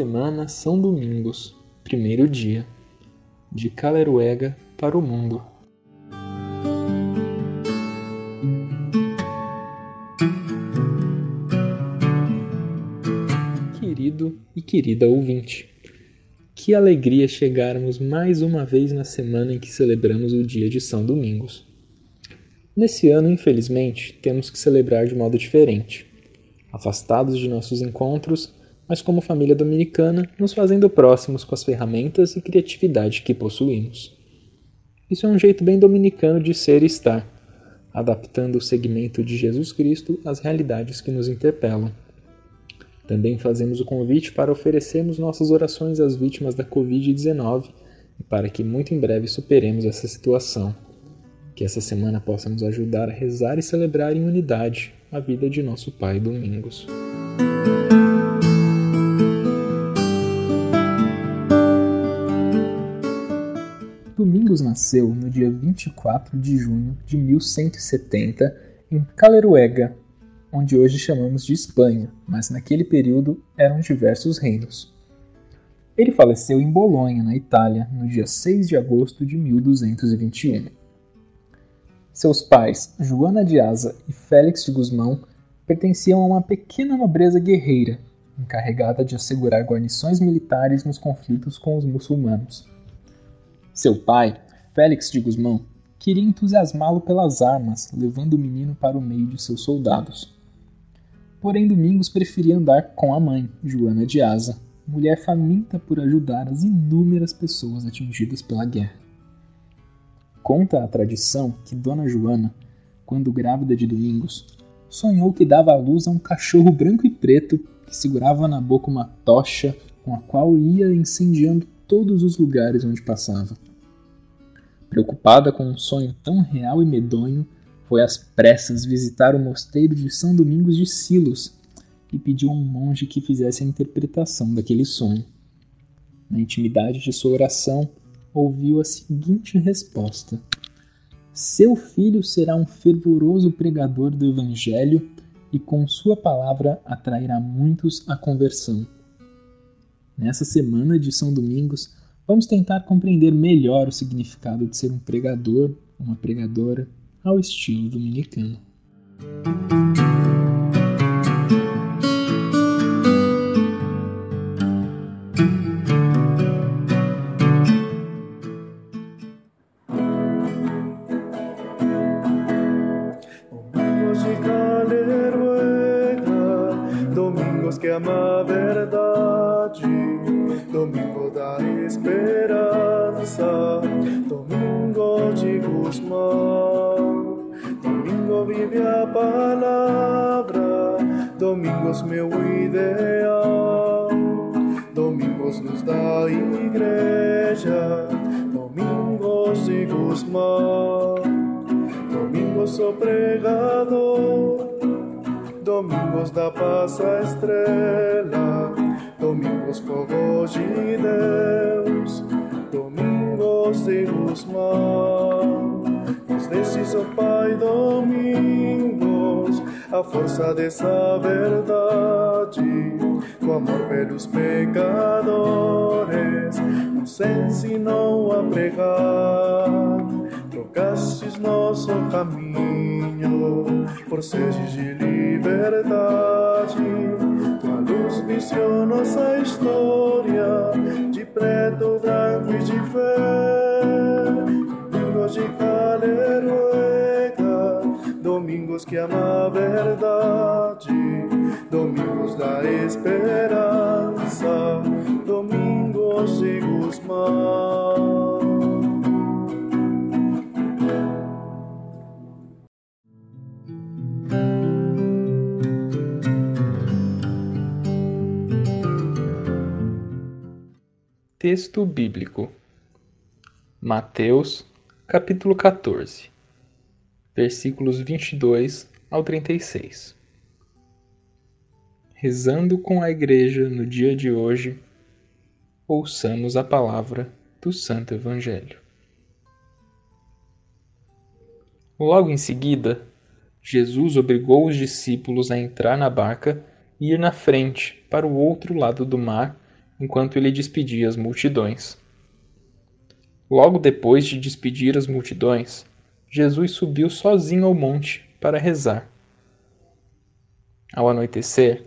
semana São Domingos, primeiro dia, de Caleruega para o mundo. Querido e querida ouvinte, que alegria chegarmos mais uma vez na semana em que celebramos o dia de São Domingos. Nesse ano, infelizmente, temos que celebrar de modo diferente, afastados de nossos encontros mas como família dominicana, nos fazendo próximos com as ferramentas e criatividade que possuímos. Isso é um jeito bem dominicano de ser e estar, adaptando o segmento de Jesus Cristo às realidades que nos interpelam. Também fazemos o convite para oferecermos nossas orações às vítimas da Covid-19 e para que muito em breve superemos essa situação. Que essa semana possa nos ajudar a rezar e celebrar em unidade a vida de nosso Pai Domingos. Domingos nasceu no dia 24 de junho de 1170 em Caleruega, onde hoje chamamos de Espanha, mas naquele período eram diversos reinos. Ele faleceu em Bolonha, na Itália, no dia 6 de agosto de 1221. Seus pais, Joana de Asa e Félix de Guzmão, pertenciam a uma pequena nobreza guerreira, encarregada de assegurar guarnições militares nos conflitos com os muçulmanos. Seu pai, Félix de Guzmão, queria entusiasmá-lo pelas armas, levando o menino para o meio de seus soldados. Porém, Domingos preferia andar com a mãe, Joana de Asa, mulher faminta por ajudar as inúmeras pessoas atingidas pela guerra. Conta a tradição que Dona Joana, quando grávida de Domingos, sonhou que dava à luz a um cachorro branco e preto que segurava na boca uma tocha com a qual ia incendiando todos os lugares onde passava. Preocupada com um sonho tão real e medonho, foi às pressas visitar o mosteiro de São Domingos de Silos e pediu a um monge que fizesse a interpretação daquele sonho. Na intimidade de sua oração, ouviu a seguinte resposta: Seu filho será um fervoroso pregador do Evangelho e com sua palavra atrairá muitos à conversão. Nessa semana de São Domingos, Vamos tentar compreender melhor o significado de ser um pregador, uma pregadora, ao estilo dominicano. Esperança, domingo de Guzmão. Domingo vive a palavra, domingos meu ideal. Domingos luz da igreja, domingos de Guzmão. Domingos sou pregador, domingos da paz a estrela domingos fogos de Deus, de Guzmão. Nos destes, ó Pai, domingos, a força dessa verdade, com amor pelos pecadores, nos ensinou a pregar. Trocastes nosso caminho por sedes de liberdade luz viciou nossa história de preto, branco e de fé. Domingos de Caleruega, domingos que ama a verdade, domingos da esperança, domingos de Guzmão. Texto bíblico. Mateus, capítulo 14, versículos 22 ao 36. Rezando com a igreja no dia de hoje, ouçamos a palavra do Santo Evangelho. Logo em seguida, Jesus obrigou os discípulos a entrar na barca e ir na frente para o outro lado do mar enquanto ele despedia as multidões. Logo depois de despedir as multidões, Jesus subiu sozinho ao monte para rezar. Ao anoitecer,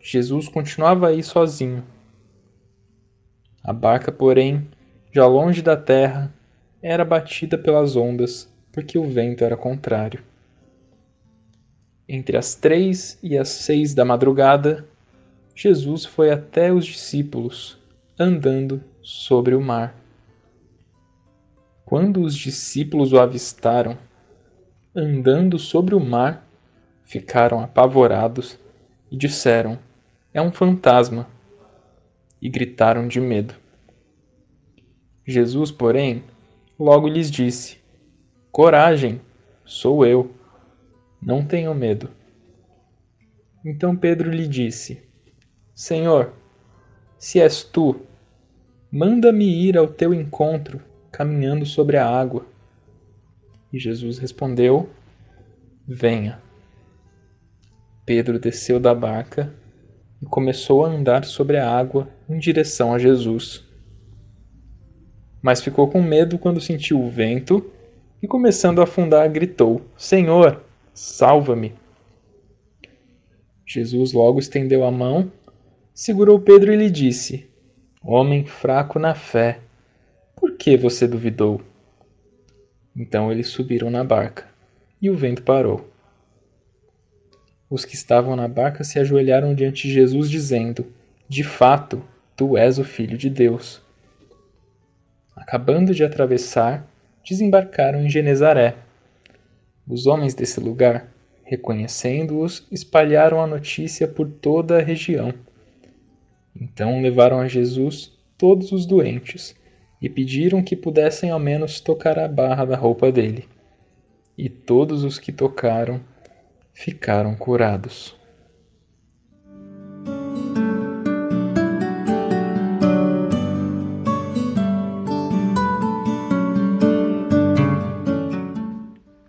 Jesus continuava aí sozinho. A barca, porém, já longe da terra, era batida pelas ondas, porque o vento era contrário. Entre as três e as seis da madrugada, Jesus foi até os discípulos, andando sobre o mar. Quando os discípulos o avistaram, andando sobre o mar, ficaram apavorados e disseram: É um fantasma! E gritaram de medo. Jesus, porém, logo lhes disse: Coragem, sou eu. Não tenham medo. Então Pedro lhe disse: Senhor, se és tu, manda-me ir ao teu encontro, caminhando sobre a água. E Jesus respondeu: Venha. Pedro desceu da barca e começou a andar sobre a água em direção a Jesus. Mas ficou com medo quando sentiu o vento e, começando a afundar, gritou: Senhor, salva-me! Jesus logo estendeu a mão segurou Pedro e lhe disse: Homem fraco na fé, por que você duvidou? Então eles subiram na barca e o vento parou. Os que estavam na barca se ajoelharam diante de Jesus, dizendo: De fato, tu és o Filho de Deus. Acabando de atravessar, desembarcaram em Genezaré. Os homens desse lugar, reconhecendo-os, espalharam a notícia por toda a região. Então levaram a Jesus todos os doentes e pediram que pudessem ao menos tocar a barra da roupa dele. E todos os que tocaram ficaram curados.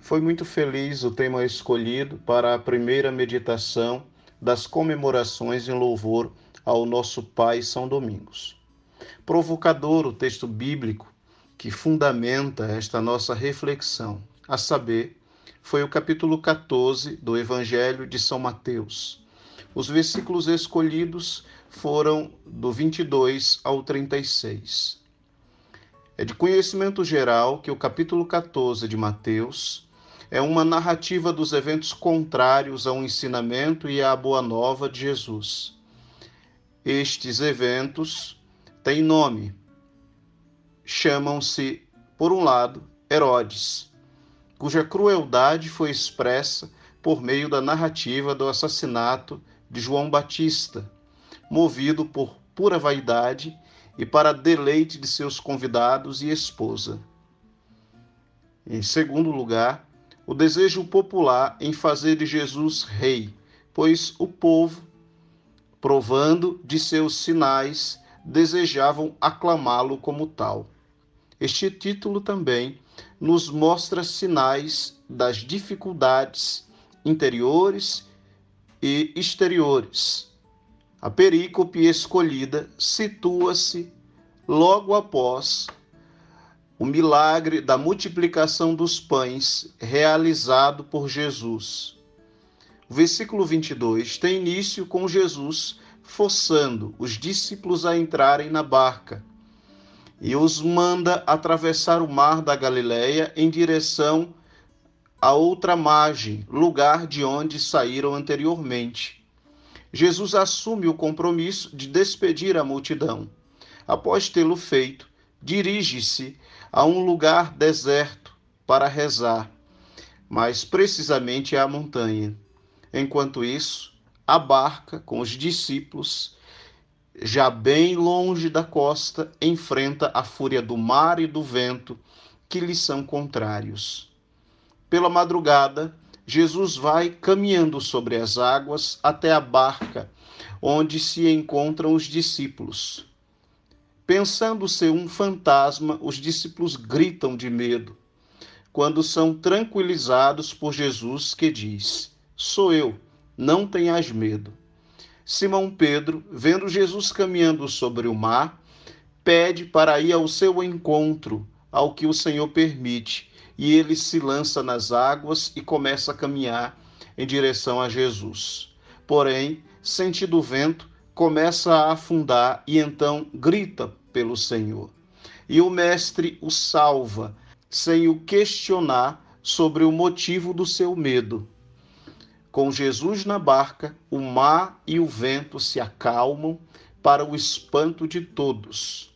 Foi muito feliz o tema escolhido para a primeira meditação das comemorações em louvor ao nosso Pai São Domingos. Provocador o texto bíblico que fundamenta esta nossa reflexão, a saber, foi o capítulo 14 do Evangelho de São Mateus. Os versículos escolhidos foram do 22 ao 36. É de conhecimento geral que o capítulo 14 de Mateus é uma narrativa dos eventos contrários ao ensinamento e à boa nova de Jesus. Estes eventos têm nome. Chamam-se, por um lado, Herodes, cuja crueldade foi expressa por meio da narrativa do assassinato de João Batista, movido por pura vaidade e para deleite de seus convidados e esposa. Em segundo lugar, o desejo popular em fazer de Jesus rei, pois o povo provando de seus sinais, desejavam aclamá-lo como tal. Este título também nos mostra sinais das dificuldades interiores e exteriores. A perícope escolhida situa-se logo após o milagre da multiplicação dos pães realizado por Jesus. O versículo 22 tem início com Jesus forçando os discípulos a entrarem na barca e os manda atravessar o mar da Galileia em direção a outra margem, lugar de onde saíram anteriormente. Jesus assume o compromisso de despedir a multidão. Após tê-lo feito, dirige-se a um lugar deserto para rezar, mais precisamente à montanha. Enquanto isso, a barca com os discípulos, já bem longe da costa, enfrenta a fúria do mar e do vento que lhe são contrários. Pela madrugada, Jesus vai caminhando sobre as águas até a barca onde se encontram os discípulos. Pensando ser um fantasma, os discípulos gritam de medo, quando são tranquilizados por Jesus, que diz: Sou eu, não tenhas medo. Simão Pedro, vendo Jesus caminhando sobre o mar, pede para ir ao seu encontro, ao que o Senhor permite, e ele se lança nas águas e começa a caminhar em direção a Jesus. Porém, sentindo o vento, começa a afundar e então grita pelo Senhor. E o mestre o salva, sem o questionar sobre o motivo do seu medo. Com Jesus na barca, o mar e o vento se acalmam para o espanto de todos.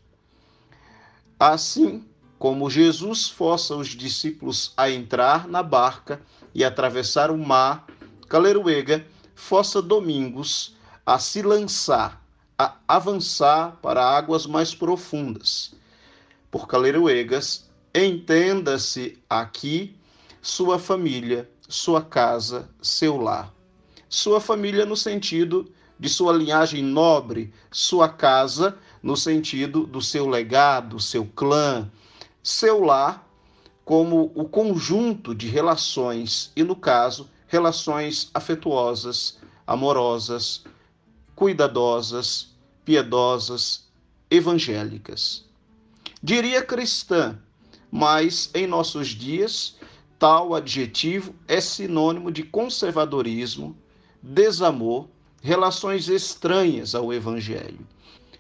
Assim como Jesus força os discípulos a entrar na barca e atravessar o mar, Caleruega força Domingos a se lançar, a avançar para águas mais profundas. Por Caleruegas, entenda-se aqui sua família, sua casa, seu lar. Sua família no sentido de sua linhagem nobre, sua casa no sentido do seu legado, seu clã, seu lar como o conjunto de relações e, no caso, relações afetuosas, amorosas, cuidadosas, piedosas, evangélicas. Diria cristã, mas em nossos dias tal adjetivo é sinônimo de conservadorismo, desamor, relações estranhas ao evangelho.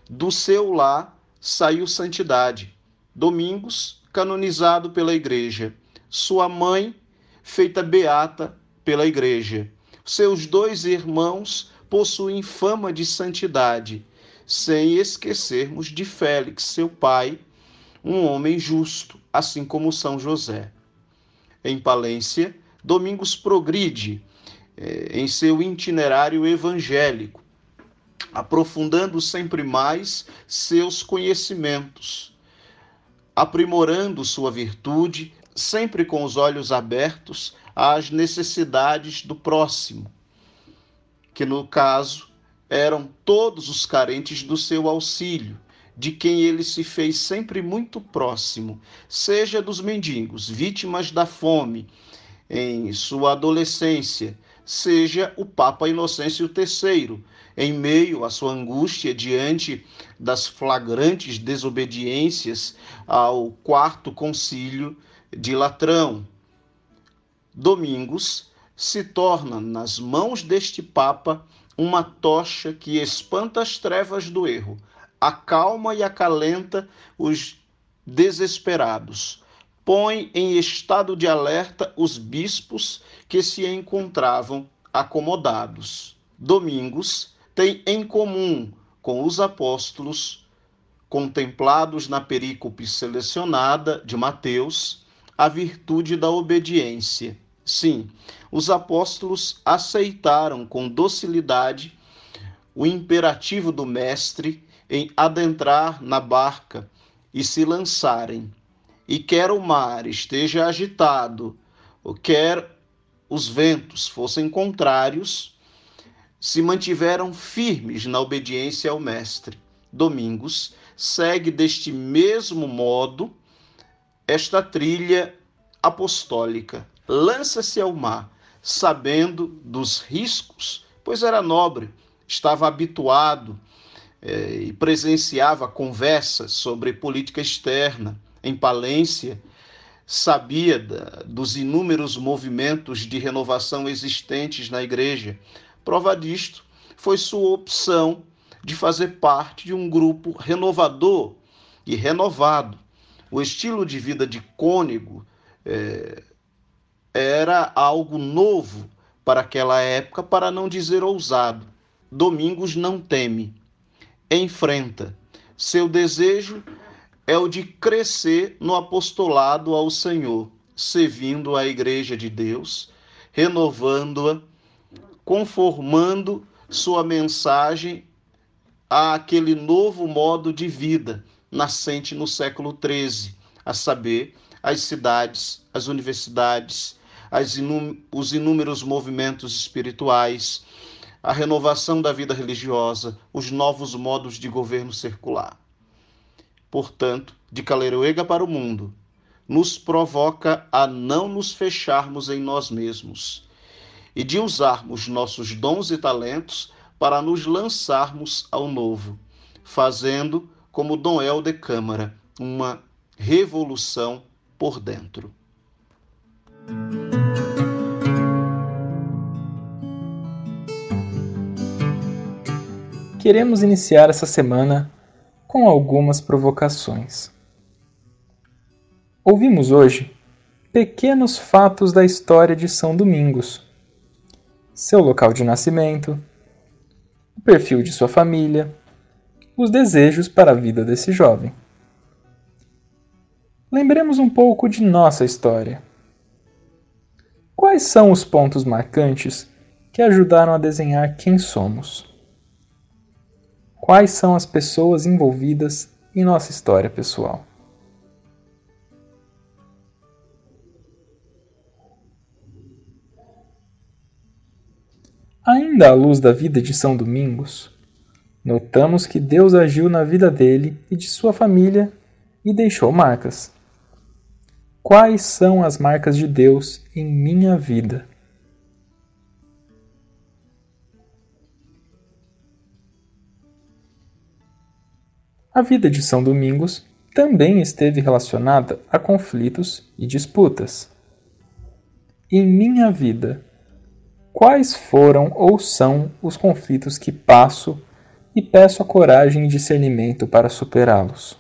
Do seu lar saiu santidade. Domingos, canonizado pela igreja. Sua mãe, feita beata pela igreja. Seus dois irmãos possuem fama de santidade, sem esquecermos de Félix, seu pai, um homem justo, assim como São José em Palência, Domingos progride eh, em seu itinerário evangélico, aprofundando sempre mais seus conhecimentos, aprimorando sua virtude, sempre com os olhos abertos às necessidades do próximo, que no caso eram todos os carentes do seu auxílio, de quem ele se fez sempre muito próximo, seja dos mendigos, vítimas da fome em sua adolescência, seja o Papa Inocêncio III, em meio à sua angústia diante das flagrantes desobediências ao quarto concílio de Latrão. Domingos se torna nas mãos deste Papa uma tocha que espanta as trevas do erro, acalma e acalenta os desesperados. Põe em estado de alerta os bispos que se encontravam acomodados. Domingos tem em comum com os apóstolos, contemplados na perícope selecionada de Mateus, a virtude da obediência. Sim, os apóstolos aceitaram com docilidade o imperativo do Mestre em adentrar na barca e se lançarem, e quer o mar esteja agitado, ou quer os ventos fossem contrários, se mantiveram firmes na obediência ao Mestre. Domingos segue deste mesmo modo esta trilha apostólica. Lança-se ao mar, sabendo dos riscos, pois era nobre, estava habituado é, e presenciava conversas sobre política externa em Palência, sabia da, dos inúmeros movimentos de renovação existentes na igreja. Prova disto foi sua opção de fazer parte de um grupo renovador e renovado. O estilo de vida de Cônego é, era algo novo para aquela época, para não dizer ousado. Domingos não teme enfrenta. Seu desejo é o de crescer no apostolado ao Senhor, servindo a Igreja de Deus, renovando-a, conformando sua mensagem àquele novo modo de vida nascente no século XIII, a saber, as cidades, as universidades, as os inúmeros movimentos espirituais, a renovação da vida religiosa, os novos modos de governo circular. Portanto, de Caleruega para o mundo, nos provoca a não nos fecharmos em nós mesmos e de usarmos nossos dons e talentos para nos lançarmos ao novo, fazendo, como Dom de Câmara, uma revolução por dentro. Queremos iniciar essa semana com algumas provocações. Ouvimos hoje pequenos fatos da história de São Domingos, seu local de nascimento, o perfil de sua família, os desejos para a vida desse jovem. Lembremos um pouco de nossa história. Quais são os pontos marcantes que ajudaram a desenhar quem somos? Quais são as pessoas envolvidas em nossa história pessoal? Ainda à luz da vida de São Domingos, notamos que Deus agiu na vida dele e de sua família e deixou marcas. Quais são as marcas de Deus em minha vida? A vida de São Domingos também esteve relacionada a conflitos e disputas. Em minha vida, Quais foram ou são os conflitos que passo e peço a coragem e discernimento para superá-los?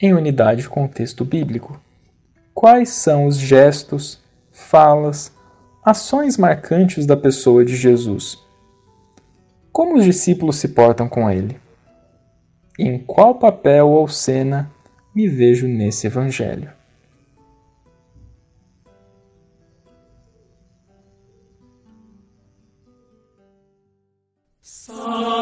Em unidade contexto bíblico, quais são os gestos, falas, ações marcantes da pessoa de Jesus. Como os discípulos se portam com ele? Em qual papel ou cena me vejo nesse evangelho? Song.